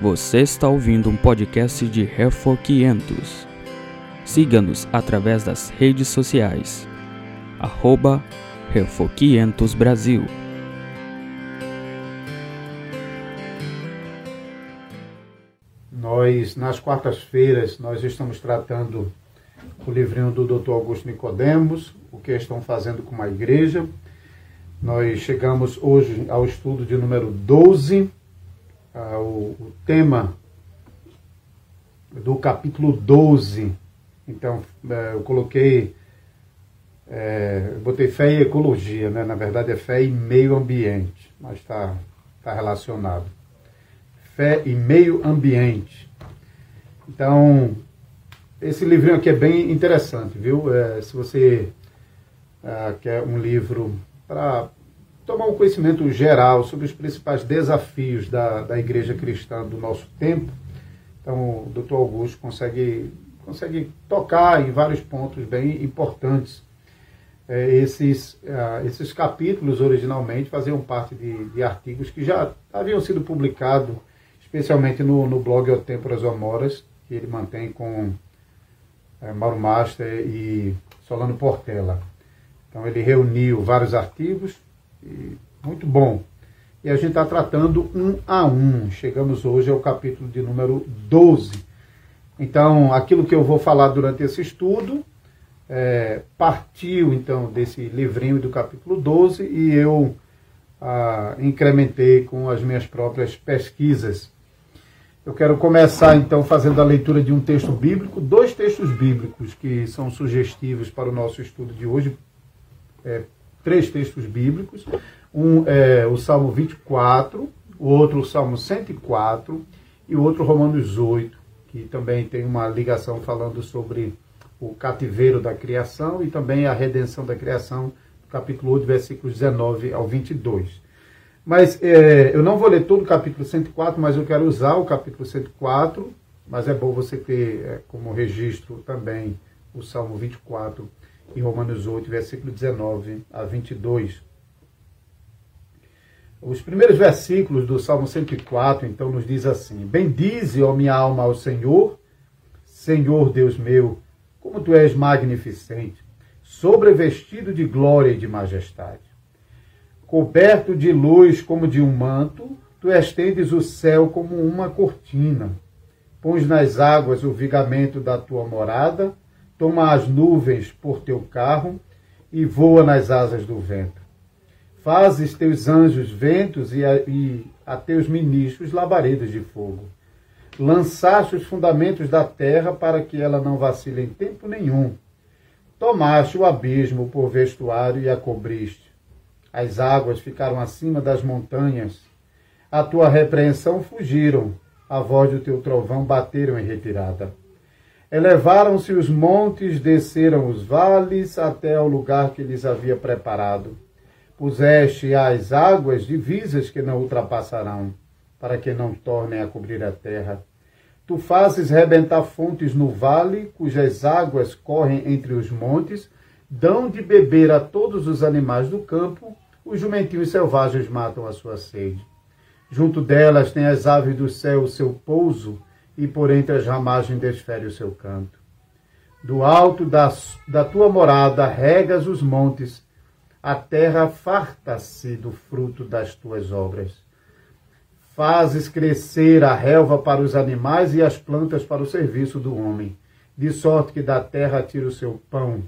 Você está ouvindo um podcast de Refor 500. Siga-nos através das redes sociais. Arroba Refor 500 Brasil. Nós, nas quartas-feiras, nós estamos tratando o livrinho do Dr. Augusto Nicodemos, o que estão fazendo com a igreja. Nós chegamos hoje ao estudo de número 12, ah, o, o tema do capítulo 12. Então, é, eu coloquei, é, eu botei fé e ecologia, né? na verdade é fé e meio ambiente, mas está tá relacionado. Fé e meio ambiente. Então, esse livrinho aqui é bem interessante, viu? É, se você é, quer um livro para tomar um conhecimento geral sobre os principais desafios da, da igreja cristã do nosso tempo. Então, o doutor Augusto consegue, consegue tocar em vários pontos bem importantes. É, esses, uh, esses capítulos, originalmente, faziam parte de, de, artigos que já haviam sido publicados, especialmente no, no blog O Temporas Amoras, que ele mantém com é, Mauro Master e Solano Portela. Então, ele reuniu vários artigos muito bom. E a gente está tratando um a um. Chegamos hoje ao capítulo de número 12. Então, aquilo que eu vou falar durante esse estudo é, partiu então desse livrinho do capítulo 12 e eu ah, incrementei com as minhas próprias pesquisas. Eu quero começar então fazendo a leitura de um texto bíblico, dois textos bíblicos que são sugestivos para o nosso estudo de hoje. É, três textos bíblicos. Um é o Salmo 24, o outro o Salmo 104 e o outro Romanos 8, que também tem uma ligação falando sobre o cativeiro da criação e também a redenção da criação, capítulo 8, versículos 19 ao 22. Mas é, eu não vou ler todo o capítulo 104, mas eu quero usar o capítulo 104, mas é bom você ter é, como registro também o Salmo 24 em Romanos 8, versículo 19 a 22. Os primeiros versículos do Salmo 104, então, nos diz assim: Bendize, ó minha alma, ao Senhor, Senhor Deus meu, como tu és magnificente, sobrevestido de glória e de majestade. Coberto de luz como de um manto, tu estendes o céu como uma cortina. Pões nas águas o vigamento da tua morada, toma as nuvens por teu carro e voa nas asas do vento. Fazes teus anjos ventos e a, e a teus ministros labaredas de fogo. Lançaste os fundamentos da terra para que ela não vacile em tempo nenhum. Tomaste o abismo por vestuário e a cobriste. As águas ficaram acima das montanhas. A tua repreensão fugiram, a voz do teu trovão bateram em retirada. Elevaram-se os montes, desceram os vales, até ao lugar que lhes havia preparado. Puseste as águas divisas que não ultrapassarão, para que não tornem a cobrir a terra. Tu fazes rebentar fontes no vale, cujas águas correm entre os montes, dão de beber a todos os animais do campo, os jumentinhos selvagens matam a sua sede. Junto delas tem as aves do céu o seu pouso, e por entre as ramagens desfere o seu canto. Do alto da, da tua morada regas os montes, a terra farta-se do fruto das tuas obras. Fazes crescer a relva para os animais e as plantas para o serviço do homem, de sorte que da terra tira o seu pão,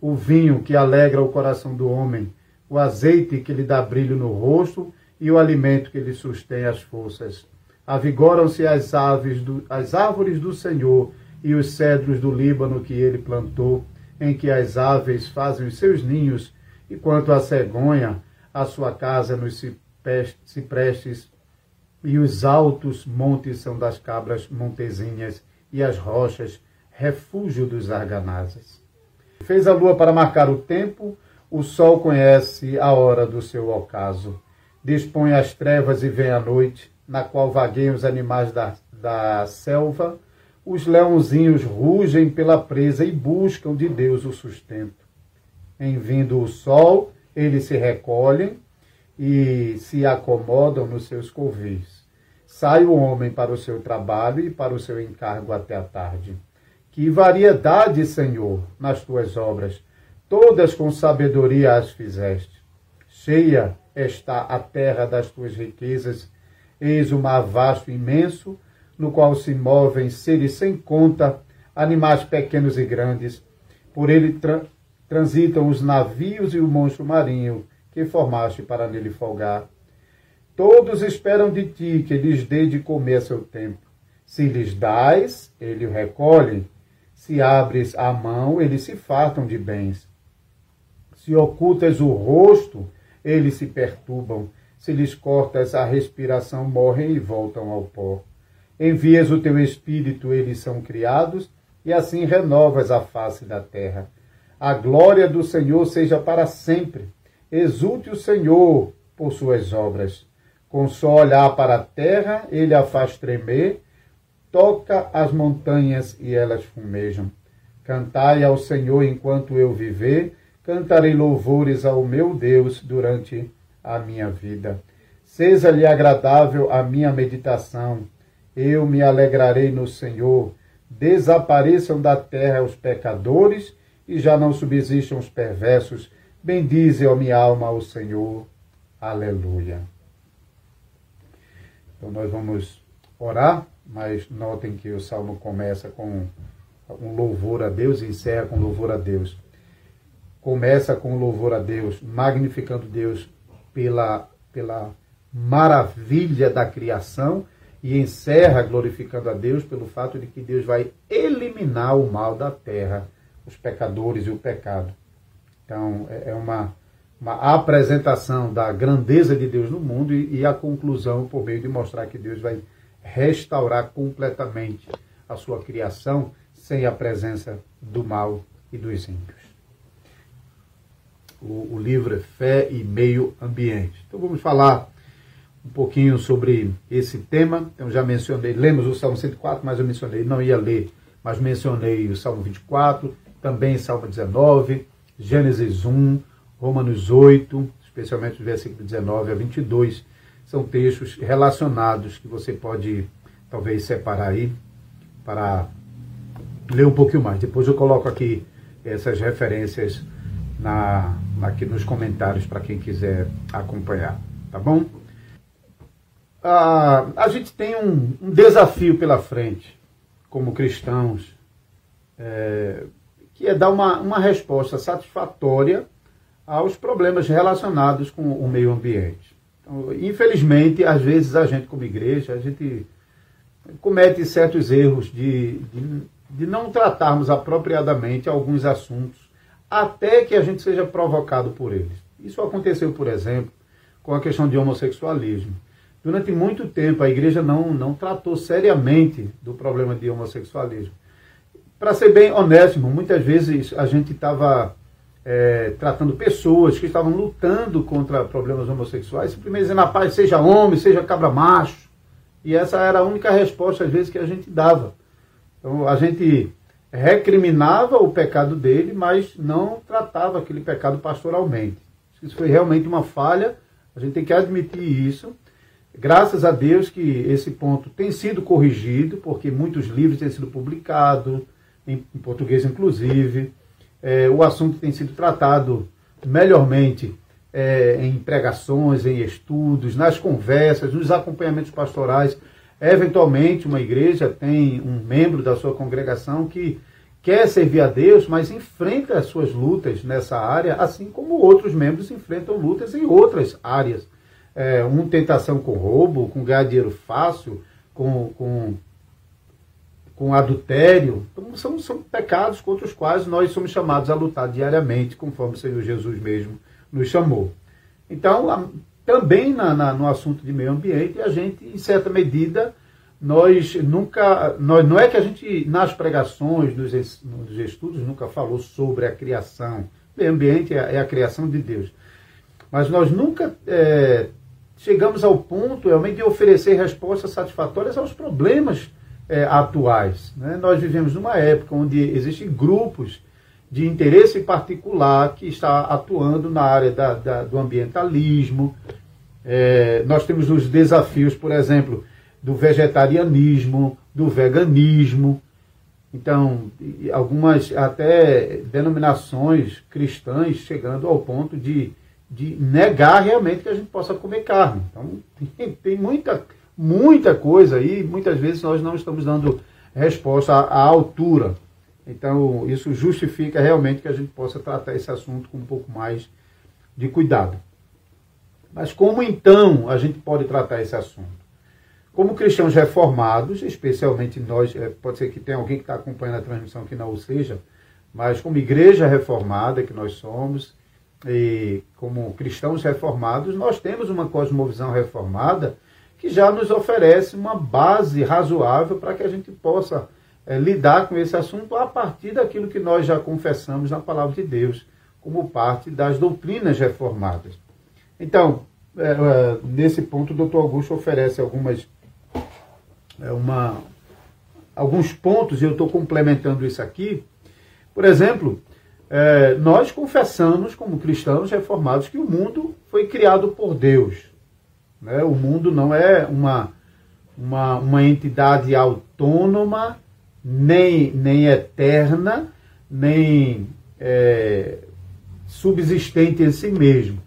o vinho que alegra o coração do homem, o azeite que lhe dá brilho no rosto e o alimento que lhe sustém as forças avigoram-se as aves do, as árvores do Senhor e os cedros do Líbano que ele plantou, em que as aves fazem os seus ninhos, e quanto à cegonha, a sua casa nos ciprestes, e os altos montes são das cabras montezinhas, e as rochas, refúgio dos arganazes. Fez a lua para marcar o tempo, o sol conhece a hora do seu ocaso. Dispõe as trevas e vem a noite, na qual vagueiam os animais da, da selva, os leãozinhos rugem pela presa e buscam de Deus o sustento. Em vindo o sol, eles se recolhem e se acomodam nos seus covis. sai o homem para o seu trabalho e para o seu encargo até a tarde. Que variedade, Senhor, nas tuas obras, todas com sabedoria as fizeste. Cheia está a terra das tuas riquezas, eis o mar vasto e imenso, no qual se movem seres sem conta, animais pequenos e grandes. Por ele tra transitam os navios e o monstro marinho que formaste para nele folgar. Todos esperam de ti que lhes dê de comer a seu tempo. Se lhes dás, ele o recolhe. Se abres a mão, eles se fartam de bens. Se ocultas o rosto, eles se perturbam. Se lhes cortas a respiração, morrem e voltam ao pó. Envias o teu espírito, eles são criados, e assim renovas a face da terra. A glória do Senhor seja para sempre. Exulte o Senhor por suas obras. Com só olhar para a terra, ele a faz tremer, toca as montanhas e elas fumejam. Cantai ao Senhor enquanto eu viver, cantarei louvores ao meu Deus durante a minha vida. Seja-lhe agradável a minha meditação, eu me alegrarei no Senhor. Desapareçam da terra os pecadores e já não subsistam os perversos. Bendize, ó minha alma, ao Senhor. Aleluia. Então nós vamos orar, mas notem que o salmo começa com um louvor a Deus e encerra com louvor a Deus. Começa com louvor a Deus, magnificando Deus pela, pela maravilha da criação e encerra glorificando a Deus pelo fato de que Deus vai eliminar o mal da terra, os pecadores e o pecado. Então, é, é uma uma apresentação da grandeza de Deus no mundo e, e, a conclusão por meio de mostrar que Deus vai restaurar completamente a sua criação sem a presença do mal e dos ímpios. O, o livro é Fé e Meio Ambiente. Então vamos falar um pouquinho sobre esse tema. Então já mencionei, lemos o Salmo 104, mas eu mencionei, não ia ler, mas mencionei o Salmo 24, também Salmo 19, Gênesis 1, Romanos 8, especialmente os versículos 19 a 22, são textos relacionados que você pode talvez separar aí para ler um pouquinho mais. Depois eu coloco aqui essas referências na, aqui nos comentários para quem quiser acompanhar, tá bom? Ah, a gente tem um, um, desafio pela frente como cristãos, é, que é dar uma, uma resposta satisfatória aos problemas relacionados com o meio ambiente. Então, infelizmente, às vezes a gente como igreja, a gente comete certos erros de, de, de não tratarmos apropriadamente alguns assuntos até que a gente seja provocado por eles. Isso aconteceu, por exemplo, com a questão de homossexualismo. Durante muito tempo a igreja não, não tratou seriamente do problema de homossexualismo. Para ser bem honesto, muitas vezes a gente estava é, tratando pessoas que estavam lutando contra problemas homossexuais, simplesmente dizendo, rapaz, seja homem, seja cabra macho. E essa era a única resposta, às vezes, que a gente dava. Então, a gente recriminava o pecado dele, mas não tratava aquele pecado pastoralmente. Isso foi realmente uma falha, a gente tem que admitir isso. Graças a Deus que esse ponto tem sido corrigido, porque muitos livros têm sido publicados, em, português inclusive é, o assunto tem sido tratado melhormente é, em pregações, em estudos, nas conversas, nos acompanhamentos pastorais. Eventualmente, uma igreja tem um membro da sua congregação que quer servir a Deus, mas enfrenta as suas lutas nessa área, assim como outros membros enfrentam lutas em outras áreas. É, um tentação com roubo, com ganhar dinheiro fácil, com, com com adultério, então, são, são pecados contra os quais nós somos chamados a lutar diariamente, conforme o Senhor Jesus mesmo nos chamou. Então, também na, na, no assunto de meio ambiente, a gente, em certa medida, nós nunca, nós, não é que a gente, nas pregações, nos, nos estudos, nunca falou sobre a criação. Meio ambiente é, é a criação de Deus. Mas nós nunca é, chegamos ao ponto realmente de oferecer respostas satisfatórias aos problemas é, atuais. Né? Nós vivemos numa época onde existem grupos de interesse particular que está atuando na área da, da, do ambientalismo. É, nós temos os desafios, por exemplo, do vegetarianismo, do veganismo. Então, algumas até denominações cristãs chegando ao ponto de, de negar realmente que a gente possa comer carne. Então, tem, tem muita, muita coisa aí, muitas vezes nós não estamos dando resposta à, à altura. Então, isso justifica realmente que a gente possa tratar esse assunto com um pouco mais de cuidado. Mas como então a gente pode tratar esse assunto? Como cristãos reformados, especialmente nós, é, pode ser que tenha alguém que está acompanhando a transmissão que não o seja, mas como igreja reformada que nós somos, e como cristãos reformados, nós temos uma cosmovisão reformada que já nos oferece uma base razoável para que a gente possa é, lidar com esse assunto a partir daquilo que nós já confessamos na palavra de Deus, como parte das doutrinas reformadas. Então, é, é, nesse ponto, o doutor Augusto oferece algumas, é, uma, alguns pontos, e eu estou complementando isso aqui. Por exemplo, é, nós confessamos, como cristãos reformados, que o mundo foi criado por Deus. Né? O mundo não é uma, uma, uma entidade autônoma, nem, nem eterna, nem é, subsistente em si mesmo.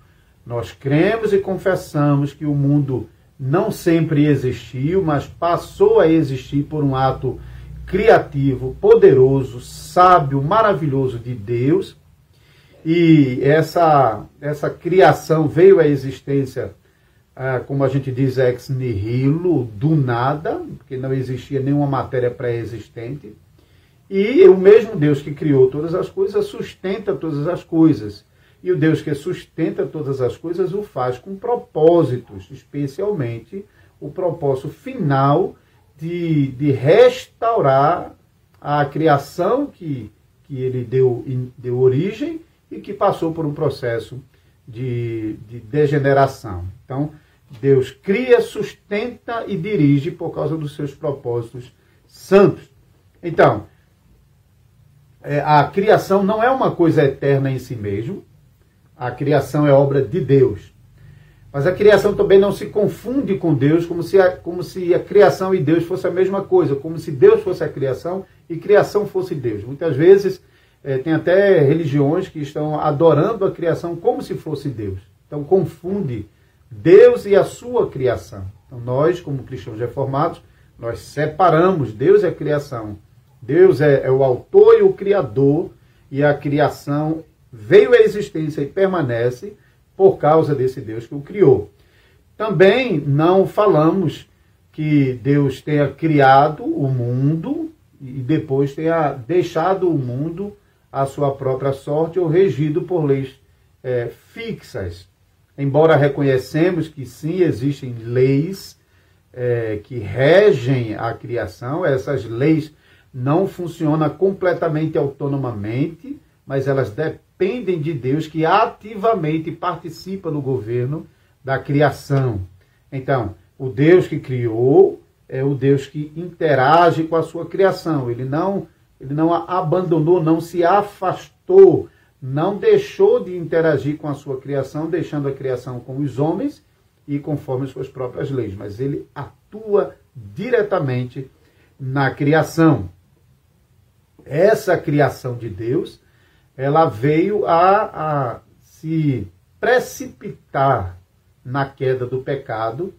Nós cremos e confessamos que o mundo não sempre existiu, mas passou a existir por um ato criativo, poderoso, sábio, maravilhoso de Deus. E essa, essa criação veio à existência, ah, como a gente diz, ex nihilo, do nada, porque não existia nenhuma matéria pré-existente. E o mesmo Deus que criou todas as coisas sustenta todas as coisas. E o Deus que sustenta todas as coisas o faz com propósitos, especialmente o propósito final de, de restaurar a criação que, que ele deu, deu origem e que passou por um processo de, de degeneração. Então, Deus cria, sustenta e dirige por causa dos seus propósitos santos. Então, é, a criação não é uma coisa eterna em si mesmo, a criação é obra de Deus. Mas a criação também não se confunde com Deus, como se, a, como se a criação e Deus fosse a mesma coisa, como se Deus fosse a criação e criação fosse Deus. Muitas vezes é, tem até religiões que estão adorando a criação como se fosse Deus. Então confunde Deus e a sua criação. Então nós, como cristãos reformados, nós separamos Deus e a criação. Deus é, é o autor e o criador, e a criação veio à existência e permanece por causa desse Deus que o criou. Também não falamos que Deus tenha criado o mundo e depois tenha deixado o mundo à sua própria sorte ou regido por leis é, fixas. Embora reconhecemos que sim, existem leis é, que regem a criação, essas leis não funcionam completamente autonomamente, mas elas dependem de Deus, que ativamente participa no governo da criação. Então, o Deus que criou é o Deus que interage com a sua criação. Ele não, ele não abandonou, não se afastou, não deixou de interagir com a sua criação, deixando a criação com os homens e conforme as suas próprias leis, mas ele atua diretamente na criação. Essa criação de Deus ela veio a, a se precipitar na queda do pecado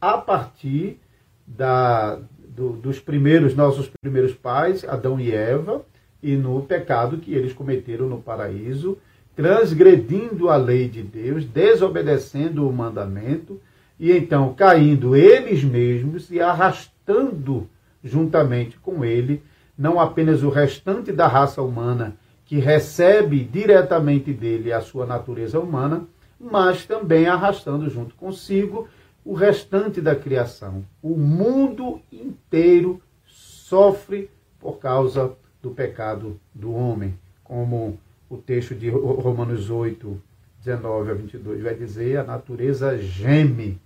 a partir da, do, dos primeiros nossos primeiros pais, Adão e Eva, e no pecado que eles cometeram no paraíso, transgredindo a lei de Deus, desobedecendo o mandamento, e então caindo eles mesmos e arrastando juntamente com ele não apenas o restante da raça humana que recebe diretamente dele a sua natureza humana, mas também arrastando junto consigo o restante da criação. O mundo inteiro sofre por causa do pecado do homem, como o texto de Romanos 8, 19 a 22 vai dizer: a natureza geme,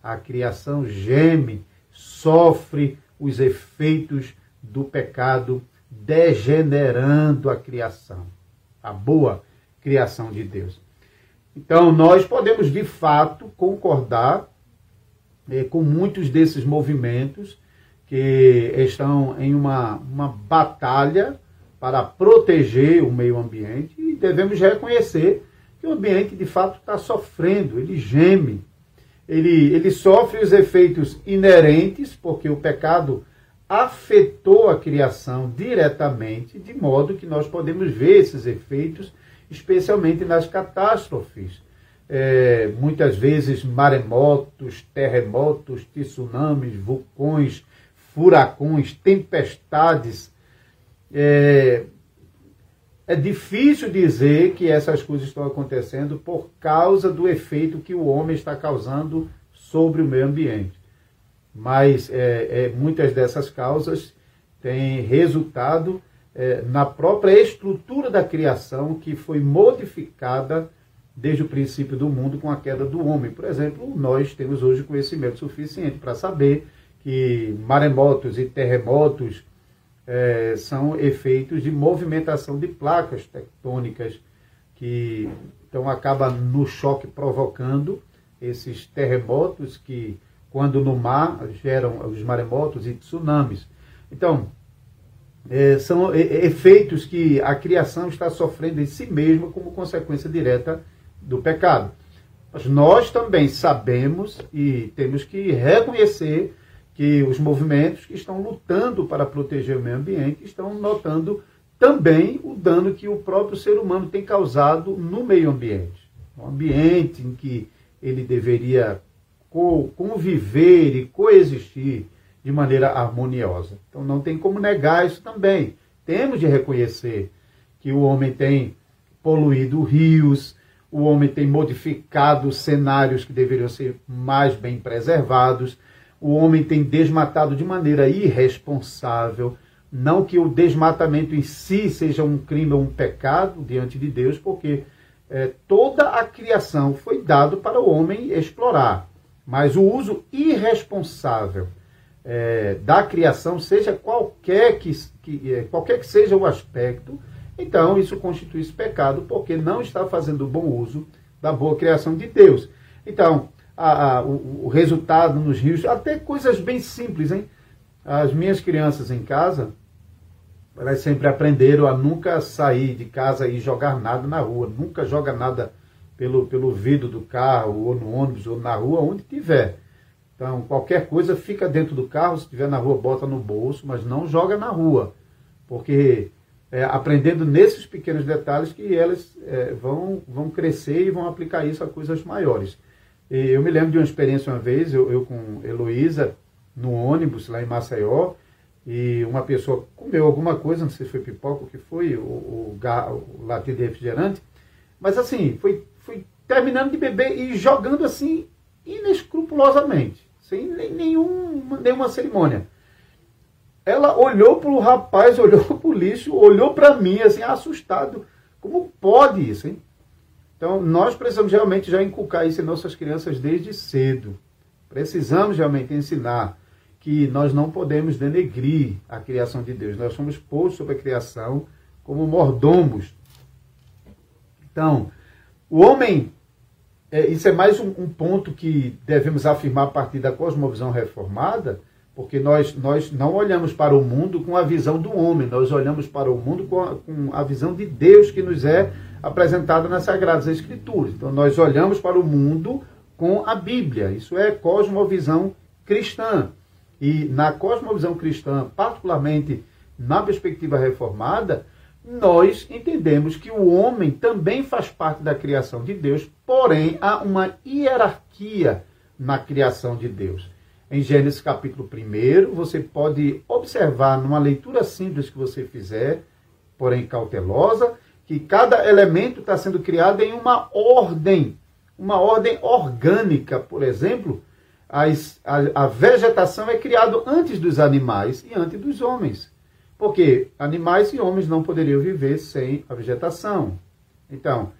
a criação geme, sofre os efeitos do pecado degenerando a criação, a boa criação de Deus. Então, nós podemos de fato concordar é, com muitos desses movimentos que estão em uma, uma batalha para proteger o meio ambiente e devemos reconhecer que o ambiente de fato está sofrendo, ele geme, ele, ele sofre os efeitos inerentes, porque o pecado afetou a criação diretamente, de modo que nós podemos ver esses efeitos, especialmente nas catástrofes. É, muitas vezes maremotos, terremotos, tsunamis, vulcões, furacões, tempestades. É, é difícil dizer que essas coisas estão acontecendo por causa do efeito que o homem está causando sobre o meio ambiente. Mas é, é, muitas dessas causas têm resultado é, na própria estrutura da criação que foi modificada desde o princípio do mundo com a queda do homem. Por exemplo, nós temos hoje conhecimento suficiente para saber que maremotos e terremotos é, são efeitos de movimentação de placas tectônicas que então acaba no choque provocando esses terremotos que quando no mar geram os maremotos e tsunamis. Então, é, são efeitos que a criação está sofrendo em si mesma como consequência direta do pecado. Mas nós também sabemos e temos que reconhecer que os movimentos que estão lutando para proteger o meio ambiente estão notando também o dano que o próprio ser humano tem causado no meio ambiente. Um ambiente em que ele deveria conviver e coexistir de maneira harmoniosa. Então não tem como negar isso também. Temos de reconhecer que o homem tem poluído rios, o homem tem modificado cenários que deveriam ser mais bem preservados, o homem tem desmatado de maneira irresponsável. Não que o desmatamento em si seja um crime ou um pecado diante de Deus, porque é, toda a criação foi dado para o homem explorar. Mas o uso irresponsável é, da criação, seja qualquer que, que, é, qualquer que seja o aspecto, então isso constitui esse pecado, porque não está fazendo bom uso da boa criação de Deus. Então, a, a, o, o, resultado nos rios, até coisas bem simples, hein? As minhas crianças em casa, elas sempre aprenderam a nunca sair de casa e jogar nada na rua, nunca joga nada pelo, pelo vidro do carro, ou no ônibus, ou na rua, onde tiver. Então, qualquer coisa fica dentro do carro, se estiver na rua, bota no bolso, mas não joga na rua. Porque é, aprendendo nesses pequenos detalhes que elas é, vão, vão crescer e vão aplicar isso a coisas maiores. E eu me lembro de uma experiência uma vez, eu, eu com Heloísa, no ônibus lá em Maceió, e uma pessoa comeu alguma coisa, não sei se foi pipoca, o que foi, o, o, o latido de refrigerante, mas assim, foi, foi terminando de beber e jogando assim, inescrupulosamente, sem nenhum, nenhuma cerimônia. Ela olhou para o rapaz, olhou para o lixo, olhou para mim, assim, assustado. Como pode isso, hein? Então, nós precisamos realmente já inculcar isso em nossas crianças desde cedo. Precisamos realmente ensinar que nós não podemos denegrir a criação de Deus. Nós somos postos sobre a criação como mordomos. Então, o homem, é, isso é mais um, um, ponto que devemos afirmar a partir da cosmovisão reformada, porque nós, nós não olhamos para o mundo com a visão do homem, nós olhamos para o mundo com a, com a visão de Deus que nos é apresentada nas Sagradas Escrituras. Então, nós olhamos para o mundo com a Bíblia. Isso é cosmovisão cristã. E na cosmovisão cristã, particularmente na perspectiva reformada, nós entendemos que o homem também faz parte da criação de Deus, porém há uma hierarquia na criação de Deus. Em Gênesis capítulo 1, você pode observar numa leitura simples que você fizer, porém cautelosa, que cada elemento está sendo criado em uma ordem, uma ordem orgânica, por exemplo, as, a, a, vegetação é criada antes dos animais e antes dos homens. Porque animais e homens não poderiam viver sem a vegetação. Então,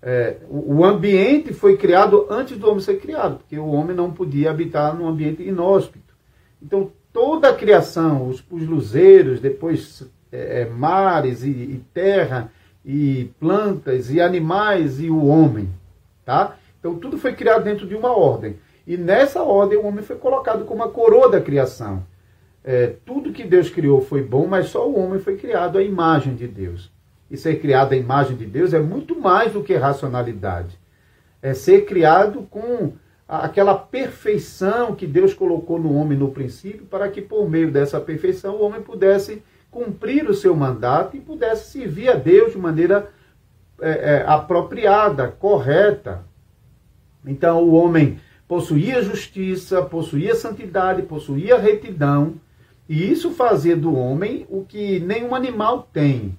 é, o, o, ambiente foi criado antes do homem ser criado, porque o homem não podia habitar num ambiente inóspito. Então, toda a criação, os, os luzeiros, depois é, é mares e, e terra, e plantas e animais e o homem, tá? Então tudo foi criado dentro de uma ordem. E nessa ordem o homem foi colocado como a coroa da criação. É, tudo que Deus criou foi bom, mas só o homem foi criado à imagem de Deus. E ser criado à imagem de Deus é muito mais do que racionalidade. É ser criado com aquela perfeição que Deus colocou no homem no princípio, para que por meio dessa perfeição o homem pudesse cumprir o seu mandato e pudesse servir a Deus de maneira é, é, apropriada, correta. Então o homem possuía justiça, possuía santidade, possuía retidão, e isso fazia do homem o que nenhum animal tem.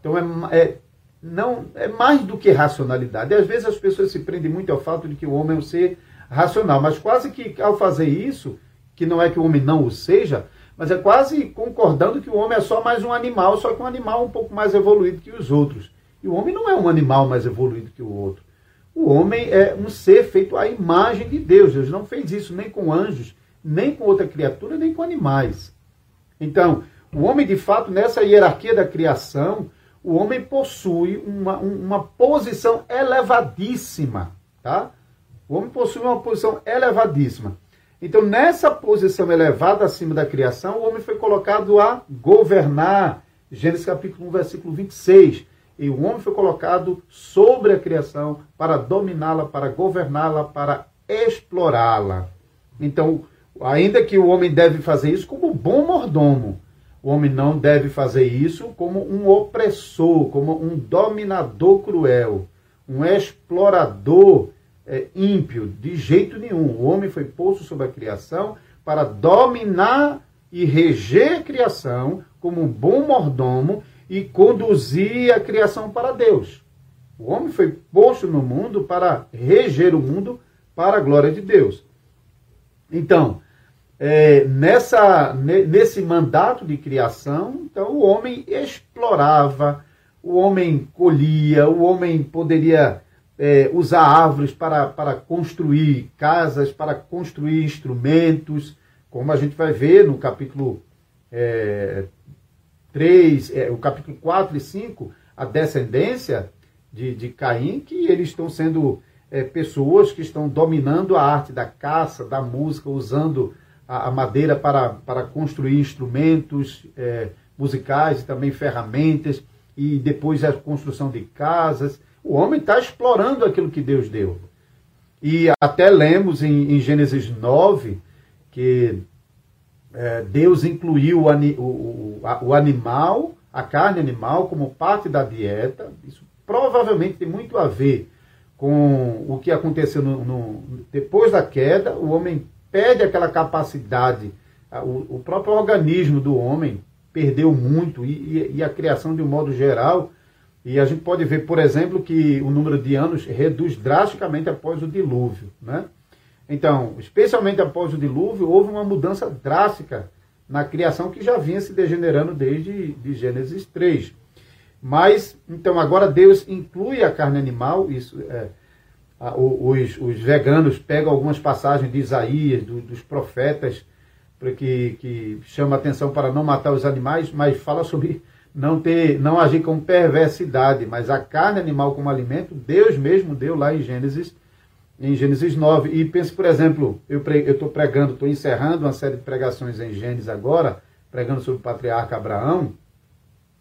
Então é, é não é mais do que racionalidade. Às vezes as pessoas se prendem muito ao fato de que o homem é um ser racional, mas quase que ao fazer isso, que não é que o homem não o seja, mas é quase concordando que o homem é só mais um animal, só que um animal um pouco mais evoluído que os outros. E o homem não é um animal mais evoluído que o outro. O homem é um ser feito à imagem de Deus. Deus não fez isso nem com anjos, nem com outra criatura, nem com animais. Então, o homem, de fato, nessa hierarquia da criação, o homem possui uma, uma posição elevadíssima. Tá? O homem possui uma posição elevadíssima. Então, nessa posição elevada acima da criação, o homem foi colocado a governar. Gênesis capítulo 1, versículo 26. E o homem foi colocado sobre a criação para dominá-la, para governá-la, para explorá-la. Então, ainda que o homem deve fazer isso como bom mordomo, o homem não deve fazer isso como um opressor, como um dominador cruel, um explorador é, ímpio, de jeito nenhum. O homem foi posto sobre a criação para dominar e reger a criação como um bom mordomo e conduzir a criação para Deus. O homem foi posto no mundo para reger o mundo para a glória de Deus. Então, é, nessa, nesse mandato de criação, então o homem explorava, o homem colhia, o homem poderia é, usar árvores para, para construir casas, para construir instrumentos, como a gente vai ver no capítulo é, 3, é, o capítulo 4 e 5, a descendência de, de Caim, que eles estão sendo é, pessoas que estão dominando a arte da caça, da música, usando a, a madeira para, para construir instrumentos é, musicais e também ferramentas, e depois a construção de casas. O homem está explorando aquilo que Deus deu. E até lemos em, em Gênesis 9 que é, Deus incluiu o, o, o, animal, a carne animal, como parte da dieta. Isso provavelmente tem muito a ver com o que aconteceu no, no, depois da queda. O homem perde aquela capacidade, o, o próprio organismo do homem perdeu muito, e, e, e a criação de um modo geral e a gente pode ver, por exemplo, que o número de anos reduz drasticamente após o dilúvio. Né? Então, especialmente após o dilúvio, houve uma mudança drástica na criação que já vinha se degenerando desde de Gênesis 3. Mas, então, agora Deus inclui a carne animal, isso é, a, os, os, veganos pegam algumas passagens de Isaías, do, dos profetas, que, que chama atenção para não matar os animais, mas fala sobre não ter, não agir com perversidade, mas a carne animal como alimento, Deus mesmo deu lá em Gênesis, em Gênesis 9. E pense, por exemplo, eu estou pregando, estou encerrando uma série de pregações em Gênesis agora, pregando sobre o patriarca Abraão,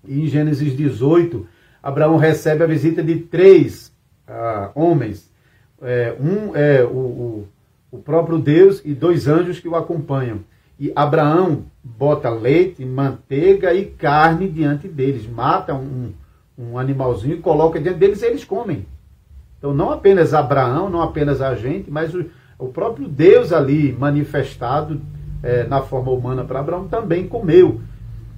e em Gênesis 18, Abraão recebe a visita de três uh, homens. É, um é o, o, o próprio Deus e dois anjos que o acompanham. E Abraão bota leite, manteiga e carne diante deles, mata um, um animalzinho e coloca diante deles e eles comem. Então, não apenas Abraão, não apenas a gente, mas o, o próprio Deus ali manifestado é, na forma humana para Abraão também comeu.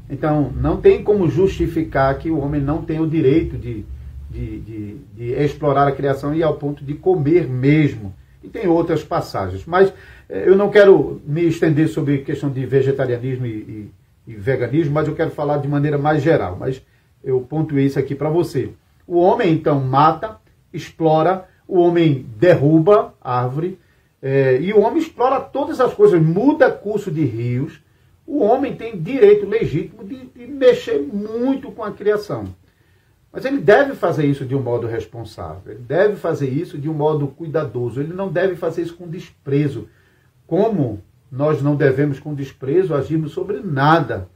Então, não tem como justificar que o homem não tem o direito de, de, de, de explorar a criação e ao ponto de comer mesmo. E tem outras passagens. Mas eu não quero me estender sobre questão de vegetarianismo e, e, e veganismo, mas eu quero falar de maneira mais geral. Mas eu pontuei isso aqui para você. O homem, então, mata, explora, o homem derruba árvore, é, e o homem explora todas as coisas, muda curso de rios. O homem tem direito legítimo de, de mexer muito com a criação. Mas ele deve fazer isso de um modo responsável, ele deve fazer isso de um modo cuidadoso, ele não deve fazer isso com desprezo. Como nós não devemos, com desprezo, agirmos sobre nada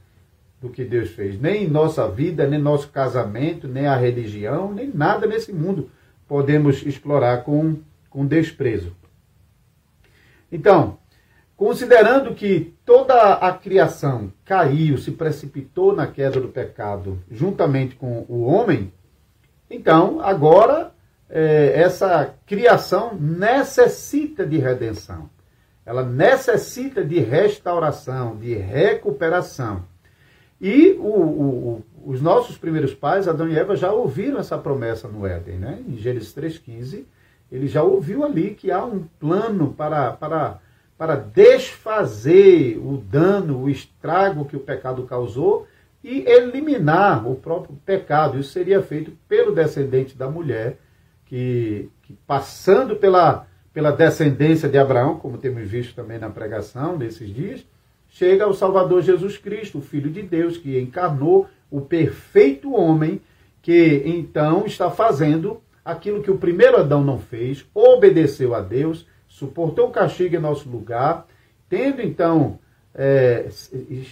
do que Deus fez, nem em nossa vida, nem nosso casamento, nem a religião, nem nada nesse mundo podemos explorar com, com desprezo. Então, considerando que toda a criação caiu, se precipitou na queda do pecado juntamente com o homem, então agora é, essa criação necessita de redenção. Ela necessita de restauração, de recuperação. E o, o, os nossos primeiros pais, Adão e Eva, já ouviram essa promessa no Éden. Né? Em Gênesis 3,15, ele já ouviu ali que há um plano para, para, para desfazer o dano, o estrago que o pecado causou e eliminar o próprio pecado. Isso seria feito pelo descendente da mulher, que, que passando pela, pela descendência de Abraão, como temos visto também na pregação nesses dias, chega ao Salvador Jesus Cristo, o Filho de Deus, que encarnou o perfeito homem, que então está fazendo aquilo que o primeiro Adão não fez, obedeceu a Deus, suportou o castigo em nosso lugar, tendo então, é,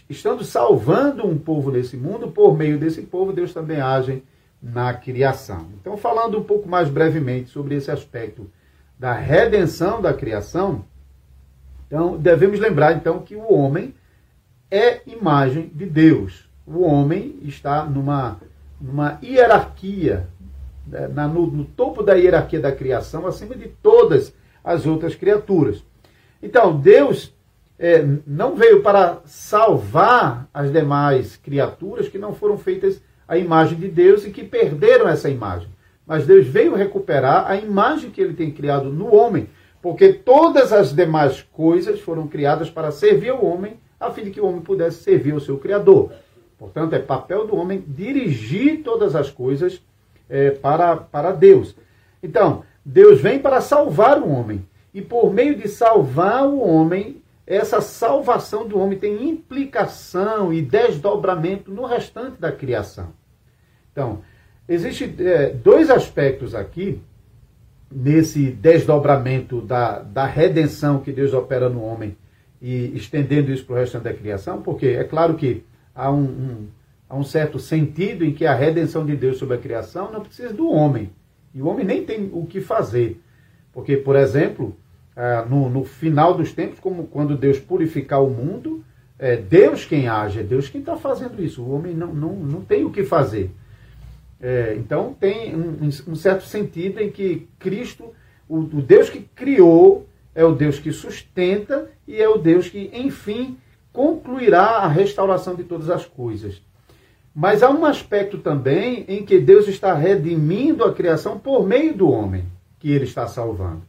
estando salvando um povo nesse mundo, por meio desse povo, Deus também age na criação. Então, falando um pouco mais brevemente sobre esse aspecto da redenção da criação, então, devemos lembrar então que o homem é imagem de Deus. O homem está numa, numa hierarquia, né, na, no, no topo da hierarquia da criação, acima de todas as outras criaturas. Então, Deus é, não veio para salvar as demais criaturas que não foram feitas à imagem de Deus e que perderam essa imagem. Mas Deus veio recuperar a imagem que ele tem criado no homem porque todas as demais coisas foram criadas para servir ao homem, a fim de que o homem pudesse servir ao seu Criador. Portanto, é papel do homem dirigir todas as coisas é, para, para Deus. Então, Deus vem para salvar o homem. E por meio de salvar o homem, essa salvação do homem tem implicação e desdobramento no restante da criação. Então, existem é, dois aspectos aqui nesse desdobramento da, da redenção que Deus opera no homem e estendendo isso para o restante da criação, porque é claro que há um, um, há um certo sentido em que a redenção de Deus sobre a criação não precisa do homem. E o homem nem tem o que fazer. Porque, por exemplo, ah, no, no final dos tempos, como quando Deus purificar o mundo, é Deus quem age, é Deus quem está fazendo isso. O homem não, não, não tem o que fazer. É, então tem um, um, certo sentido em que Cristo, o, o, Deus que criou, é o Deus que sustenta e é o Deus que, enfim, concluirá a restauração de todas as coisas. Mas há um aspecto também em que Deus está redimindo a criação por meio do homem que ele está salvando.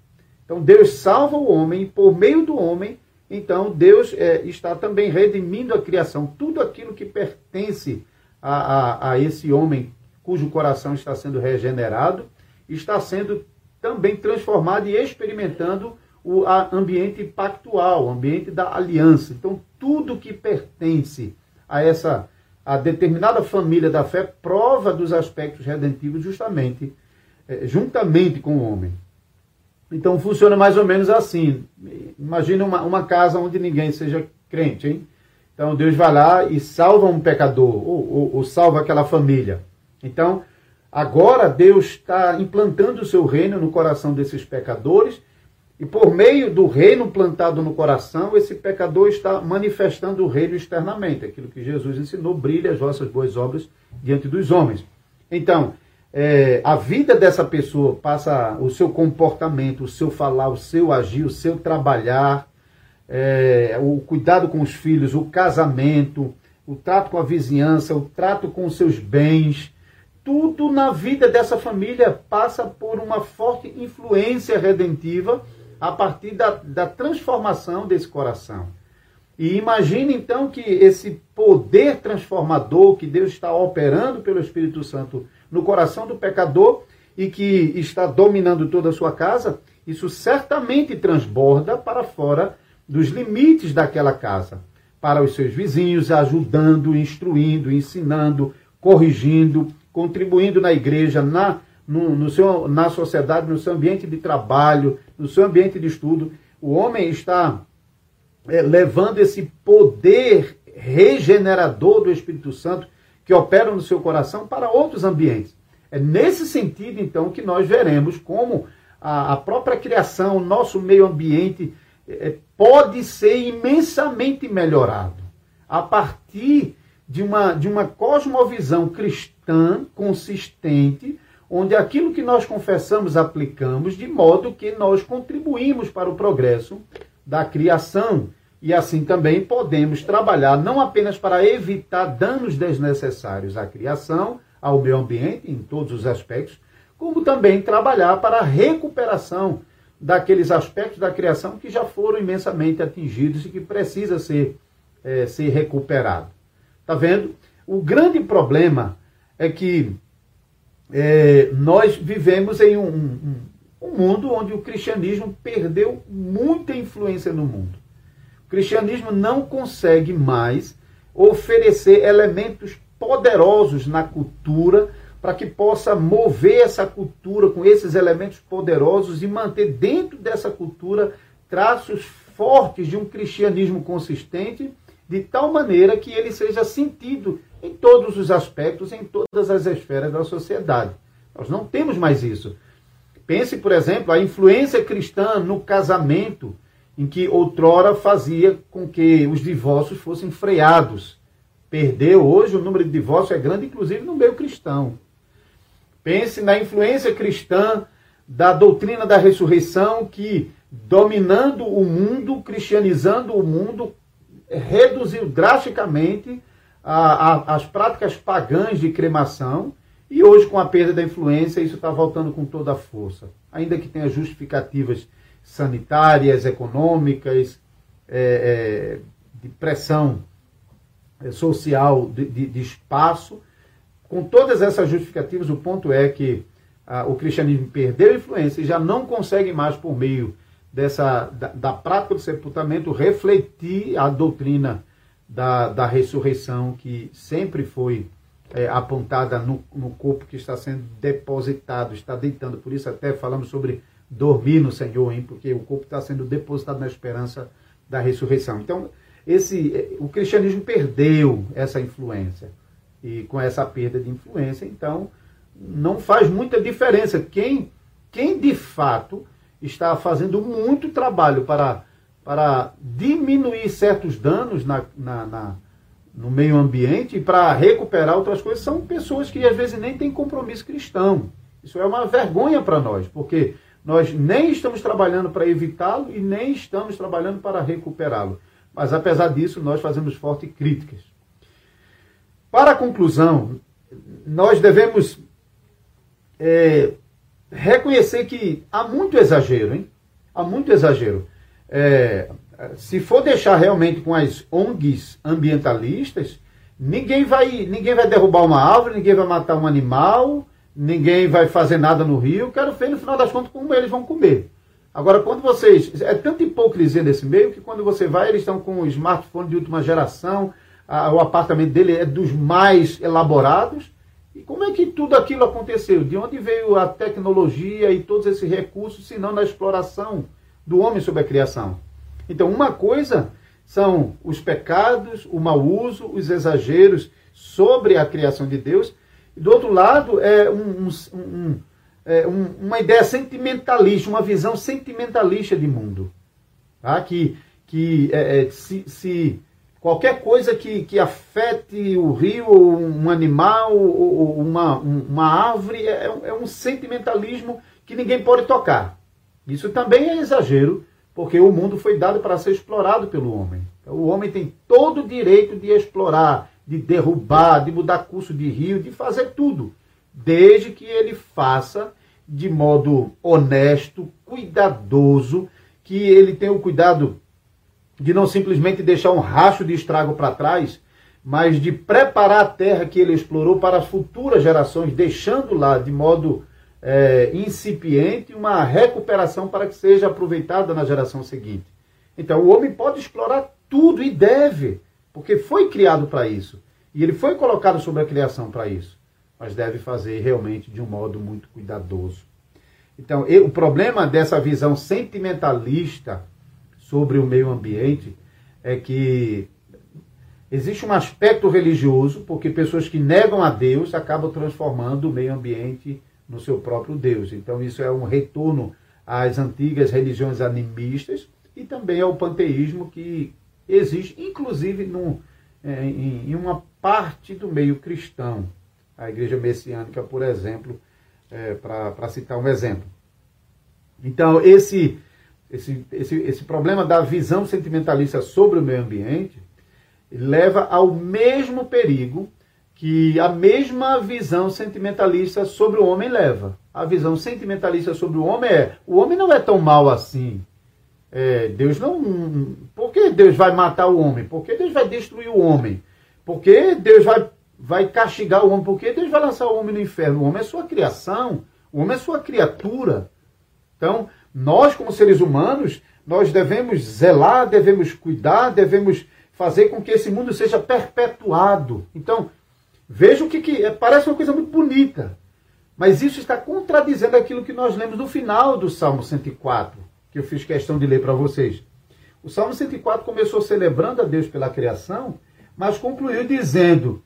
Então Deus salva o homem por meio do homem, então Deus é, está também redimindo a criação. Tudo aquilo que pertence a, a, a esse homem cujo coração está sendo regenerado, está sendo também transformado e experimentando o ambiente pactual, o ambiente da aliança. Então, tudo que pertence a essa a determinada família da fé prova dos aspectos redentivos justamente é, juntamente com o homem. Então funciona mais ou menos assim. Imagina uma, uma casa onde ninguém seja crente, hein? Então Deus vai lá e salva um pecador, ou, ou, ou salva aquela família. Então, agora Deus está implantando o seu reino no coração desses pecadores, e por meio do reino plantado no coração, esse pecador está manifestando o reino externamente. Aquilo que Jesus ensinou, brilha as vossas boas obras diante dos homens. Então, é, a vida dessa pessoa passa o seu comportamento, o seu falar, o seu agir, o seu trabalhar, é, o cuidado com os filhos, o casamento, o trato com a vizinhança, o trato com os seus bens, tudo na vida dessa família passa por uma forte influência redentiva a partir da, da transformação desse coração. E imagine então que esse poder transformador que Deus está operando pelo Espírito Santo no coração do pecador e que está dominando toda a sua casa, isso certamente transborda para fora dos limites daquela casa, para os seus vizinhos, ajudando, instruindo, ensinando, corrigindo, contribuindo na igreja, na, no, no seu, na sociedade, no seu ambiente de trabalho, no seu ambiente de estudo. O homem está é, levando esse poder regenerador do Espírito Santo que opera no seu coração para outros ambientes. É nesse sentido, então, que nós veremos como a, a própria criação, o nosso meio ambiente, é, pode ser imensamente melhorado a partir de uma, de uma cosmovisão cristã consistente, onde aquilo que nós confessamos aplicamos, de modo que nós contribuímos para o progresso da criação. E assim também podemos trabalhar não apenas para evitar danos desnecessários à criação, ao meio ambiente, em todos os aspectos, como também trabalhar para a recuperação daqueles aspectos da criação que já foram imensamente atingidos e que precisa ser, é, ser recuperado. Está vendo? O grande problema é que é, nós vivemos em um, um, um mundo onde o cristianismo perdeu muita influência no mundo. O cristianismo não consegue mais oferecer elementos poderosos na cultura para que possa mover essa cultura com esses elementos poderosos e manter dentro dessa cultura traços fortes de um cristianismo consistente, de tal maneira que ele seja sentido em todos os aspectos, em todas as esferas da sociedade. Nós não temos mais isso. Pense, por exemplo, a influência cristã no casamento, em que outrora fazia com que os divórcios fossem freados. Perdeu, hoje o número de divórcios é grande, inclusive no meio cristão. Pense na influência cristã da doutrina da ressurreição que, dominando o mundo, cristianizando o mundo, reduziu drasticamente a, a, as práticas pagãs de cremação. E hoje, com a perda da influência, isso está voltando com toda a força. Ainda que tenha justificativas sanitárias, econômicas, é, é, de pressão é, social, de, de, de espaço, com todas essas justificativas, o ponto é que ah, o cristianismo perdeu influência e já não consegue mais, por meio dessa, da, da prática do sepultamento, refletir a doutrina da, da ressurreição que sempre foi é, apontada no, no corpo que está sendo depositado, está deitando. Por isso até falamos sobre dormir no Senhor, hein? porque o corpo está sendo depositado na esperança da ressurreição. Então, esse, é, o cristianismo perdeu essa influência e com essa perda de influência, então não faz muita diferença. Quem, quem de fato está fazendo muito trabalho para, para diminuir certos danos na, na, na no meio ambiente e para recuperar outras coisas são pessoas que às vezes nem têm compromisso cristão. Isso é uma vergonha para nós, porque nós nem estamos trabalhando para evitá-lo e nem estamos trabalhando para recuperá-lo. Mas apesar disso, nós fazemos fortes críticas. Para a conclusão, nós devemos é, reconhecer que há muito exagero, hein? Há muito exagero. É, se for deixar realmente com as ONGs ambientalistas, ninguém vai, ninguém vai derrubar uma árvore, ninguém vai matar um animal, ninguém vai fazer nada no rio. Quero ver no final das contas como eles vão comer. Agora, quando vocês. É tanta hipocrisia nesse meio que quando você vai, eles estão com o smartphone de última geração, a, o apartamento dele é dos mais elaborados. E como é que tudo aquilo aconteceu? De onde veio a tecnologia e todos esses recursos, se não na exploração do homem sobre a criação? Então, uma coisa são os pecados, o mau uso, os exageros sobre a criação de Deus. E do outro lado, é, um, um, um, é uma ideia sentimentalista, uma visão sentimentalista de mundo. Tá? Que, que é, é se, se Qualquer coisa que, que afete o rio, um animal, ou uma, uma árvore, é, é um sentimentalismo que ninguém pode tocar. Isso também é exagero, porque o mundo foi dado para ser explorado pelo homem. O homem tem todo o direito de explorar, de derrubar, de mudar curso de rio, de fazer tudo, desde que ele faça de modo honesto, cuidadoso, que ele tenha o cuidado de não simplesmente deixar um racho de estrago para trás, mas de preparar a terra que ele explorou para as futuras gerações, deixando lá de modo é, incipiente uma recuperação para que seja aproveitada na geração seguinte. Então o homem pode explorar tudo e deve, porque foi criado para isso. E ele foi colocado sobre a criação para isso. mas deve fazer realmente de um modo muito cuidadoso. Então, o problema dessa visão sentimentalista sobre o meio ambiente é que existe um aspecto religioso, porque pessoas que negam a Deus acabam transformando o meio ambiente no seu próprio Deus. Então, isso é um retorno às antigas religiões animistas e também ao panteísmo que existe, inclusive, é, em, em uma parte do meio cristão. A igreja messiânica, por exemplo, é, para citar um exemplo. Então, esse, esse, esse, esse problema da visão sentimentalista sobre o meio ambiente leva ao mesmo perigo que a mesma visão sentimentalista sobre o homem leva. A visão sentimentalista sobre o homem é: o homem não é tão mal assim. É, Deus não. Por que Deus vai matar o homem? Por que Deus vai destruir o homem? Por que Deus vai, vai castigar o homem? Por que Deus vai lançar o homem no inferno? O homem é sua criação, o homem é sua criatura. Então, nós, como seres humanos, nós devemos zelar, devemos cuidar, devemos fazer com que esse mundo seja perpetuado. Então, Veja o que, que é, parece uma coisa muito bonita, mas isso está contradizendo aquilo que nós lemos no final do Salmo 104, que eu fiz questão de ler para vocês. O Salmo 104 começou celebrando a Deus pela criação, mas concluiu dizendo: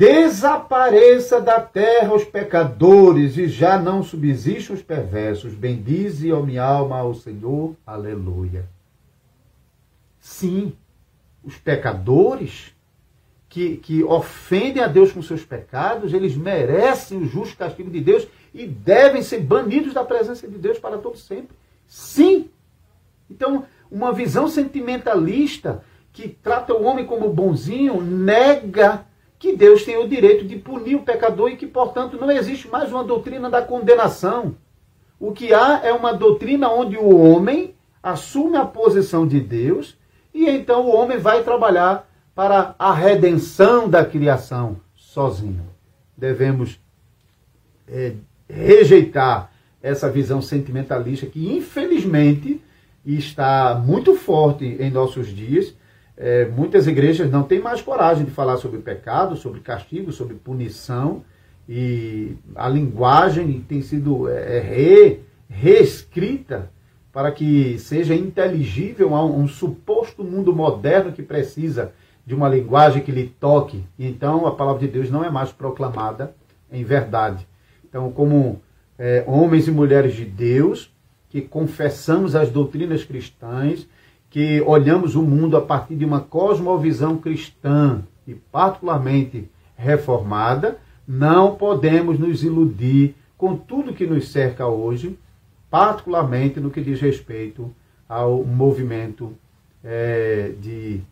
Desapareça da terra os pecadores e já não subsistam os perversos. Bendize, ó minha alma, ao Senhor. Aleluia. Sim, os pecadores que, que ofendem a Deus com seus pecados, eles merecem o justo castigo de Deus e devem ser banidos da presença de Deus para todo sempre. Sim! Então, uma visão sentimentalista que trata o homem como bonzinho nega que Deus tem o direito de punir o pecador e que, portanto, não existe mais uma doutrina da condenação. O que há é uma doutrina onde o homem assume a posição de Deus e então o homem vai trabalhar para a redenção da criação sozinho. Devemos é, rejeitar essa visão sentimentalista que, infelizmente, está muito forte em nossos dias. É, muitas igrejas não têm mais coragem de falar sobre pecado, sobre castigo, sobre punição. E a linguagem tem sido é, re, reescrita para que seja inteligível a um, um suposto mundo moderno que precisa de uma linguagem que lhe toque, então a palavra de Deus não é mais proclamada em verdade. Então, como é, homens e mulheres de Deus, que confessamos as doutrinas cristãs, que olhamos o mundo a partir de uma cosmovisão cristã e particularmente reformada, não podemos nos iludir com tudo que nos cerca hoje, particularmente no que diz respeito ao movimento é, de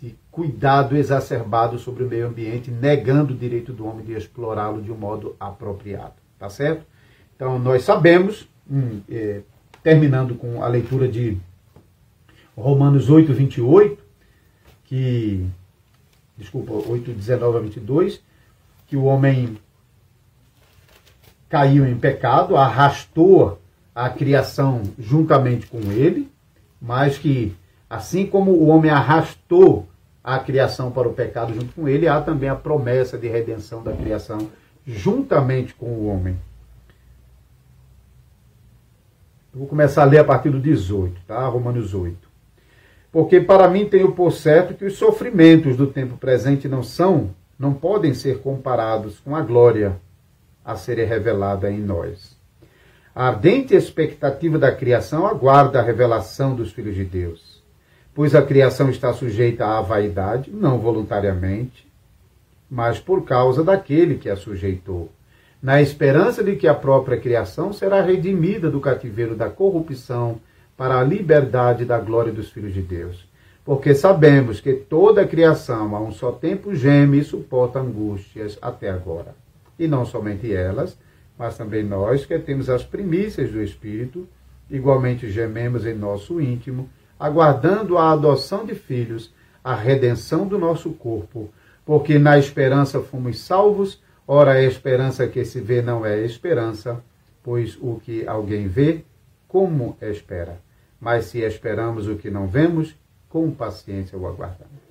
de cuidado exacerbado sobre o meio ambiente, negando o direito do homem de explorá-lo de um modo apropriado. Tá certo? Então, nós sabemos, hum, é, terminando com a leitura de Romanos 8, 28, que. Desculpa, 8, 19 a 22, que o homem caiu em pecado, arrastou a criação juntamente com ele, mas que, assim como o homem arrastou a criação para o pecado junto com ele, há também a promessa de redenção da criação juntamente com o homem. Eu vou começar a ler a partir do 18, tá? Romanos 8. Porque para mim tenho por certo que os sofrimentos do tempo presente não são, não podem ser comparados com a glória a ser revelada em nós. A ardente expectativa da criação aguarda a revelação dos filhos de Deus pois a criação está sujeita à vaidade, não voluntariamente, mas por causa daquele que a sujeitou, na esperança de que a própria criação será redimida do cativeiro da corrupção para a liberdade da glória dos filhos de Deus. Porque sabemos que toda a criação a um só tempo geme e suporta angústias até agora. E não somente elas, mas também nós que temos as primícias do Espírito, igualmente gememos em nosso íntimo, aguardando a adoção de filhos, a redenção do nosso corpo, porque na esperança fomos salvos, ora a esperança que se vê não é esperança, pois o que alguém vê, como espera? Mas se esperamos o que não vemos, com paciência o aguardamos.